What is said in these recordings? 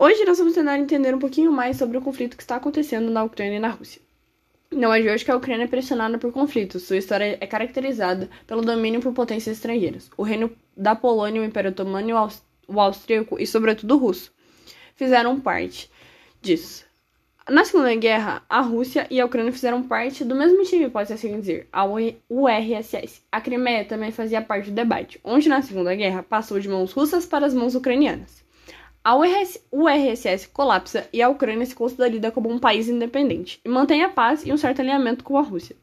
Hoje nós vamos tentar entender um pouquinho mais sobre o conflito que está acontecendo na Ucrânia e na Rússia. Não é de hoje que a Ucrânia é pressionada por conflitos. Sua história é caracterizada pelo domínio por potências estrangeiras. O reino da Polônia, o Império Otomano, o austríaco e, sobretudo, o russo fizeram parte disso. Na Segunda Guerra, a Rússia e a Ucrânia fizeram parte do mesmo time, pode assim dizer, a URSS. A Crimeia também fazia parte do debate, onde na Segunda Guerra passou de mãos russas para as mãos ucranianas. A URSS colapsa e a Ucrânia se consolida como um país independente e mantém a paz e um certo alinhamento com a Rússia.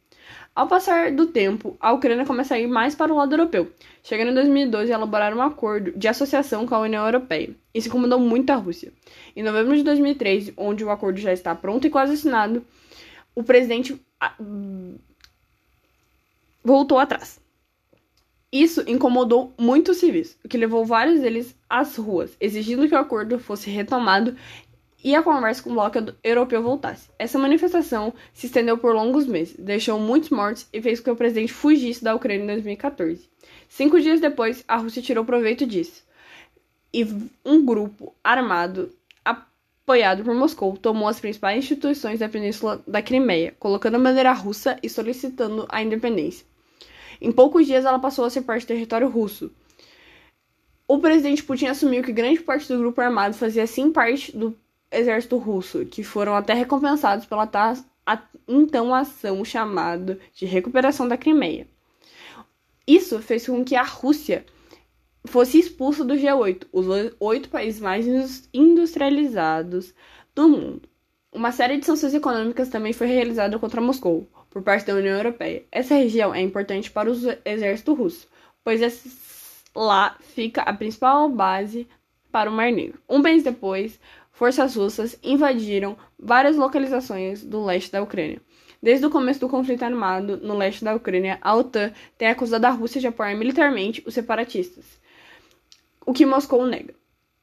Ao passar do tempo, a Ucrânia começa a ir mais para o lado europeu, chegando em 2012 a elaborar um acordo de associação com a União Europeia. Isso incomodou muito a Rússia. Em novembro de 2013, onde o acordo já está pronto e quase assinado, o presidente ah, voltou atrás. Isso incomodou muito os civis, o que levou vários deles às ruas, exigindo que o acordo fosse retomado e a conversa com o bloco europeu voltasse. Essa manifestação se estendeu por longos meses, deixou muitos mortos e fez com que o presidente fugisse da Ucrânia em 2014. Cinco dias depois, a Rússia tirou proveito disso. E um grupo armado, apoiado por Moscou, tomou as principais instituições da Península da Crimeia, colocando a bandeira russa e solicitando a independência. Em poucos dias, ela passou a ser parte do território russo. O presidente Putin assumiu que grande parte do grupo armado fazia sim parte do exército russo, que foram até recompensados pela então ação chamada de recuperação da Crimeia. Isso fez com que a Rússia fosse expulsa do G8, os oito países mais industrializados do mundo. Uma série de sanções econômicas também foi realizada contra Moscou, por parte da União Europeia. Essa região é importante para o exército russo, pois lá fica a principal base para o Mar Negro. Um mês depois, forças russas invadiram várias localizações do leste da Ucrânia. Desde o começo do conflito armado no leste da Ucrânia, a OTAN tem acusado a Rússia de apoiar militarmente os separatistas, o que Moscou nega.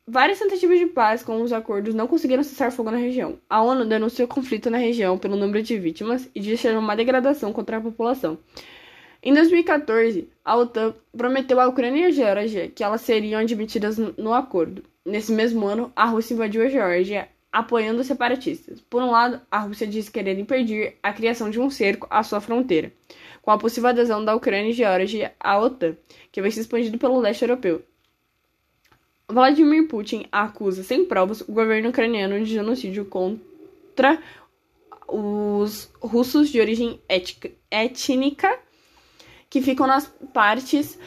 Várias tentativas de paz com os acordos não conseguiram cessar fogo na região. A ONU denunciou o conflito na região pelo número de vítimas e disse uma degradação contra a população. Em 2014, a OTAN prometeu à Ucrânia e à Geórgia que elas seriam admitidas no acordo. Nesse mesmo ano, a Rússia invadiu a Geórgia, apoiando os separatistas. Por um lado, a Rússia disse querer impedir a criação de um cerco à sua fronteira, com a possível adesão da Ucrânia e Geórgia à OTAN, que vai ser expandido pelo leste europeu. Vladimir Putin acusa sem provas o governo ucraniano de genocídio contra os russos de origem étnica que ficam nas partes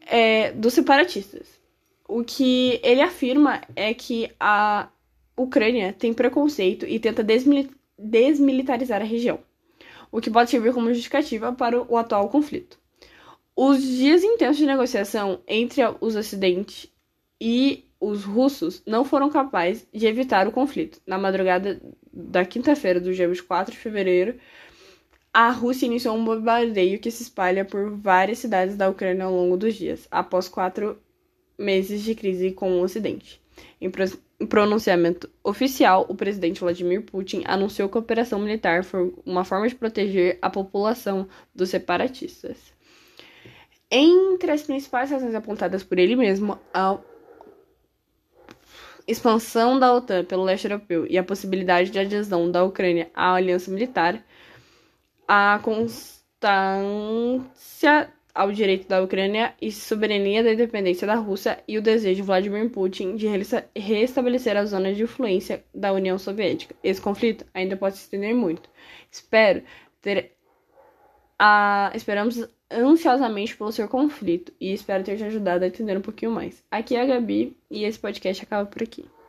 é, dos separatistas. O que ele afirma é que a Ucrânia tem preconceito e tenta desmilitarizar a região, o que pode servir como justificativa para o atual conflito. Os dias intensos de negociação entre os ocidentes e os russos não foram capazes de evitar o conflito. Na madrugada da quinta-feira do dia 24 de fevereiro, a Rússia iniciou um bombardeio que se espalha por várias cidades da Ucrânia ao longo dos dias, após quatro meses de crise com o Ocidente. Em pronunciamento oficial, o presidente Vladimir Putin anunciou que a operação militar foi uma forma de proteger a população dos separatistas. Entre as principais razões apontadas por ele mesmo, expansão da OTAN pelo leste europeu e a possibilidade de adesão da Ucrânia à aliança militar, a constância ao direito da Ucrânia e soberania da independência da Rússia e o desejo de Vladimir Putin de restabelecer a zona de influência da União Soviética. Esse conflito ainda pode se estender muito. Espero ter a esperamos ansiosamente pelo seu conflito e espero ter te ajudado a entender um pouquinho mais. Aqui é a Gabi e esse podcast acaba por aqui.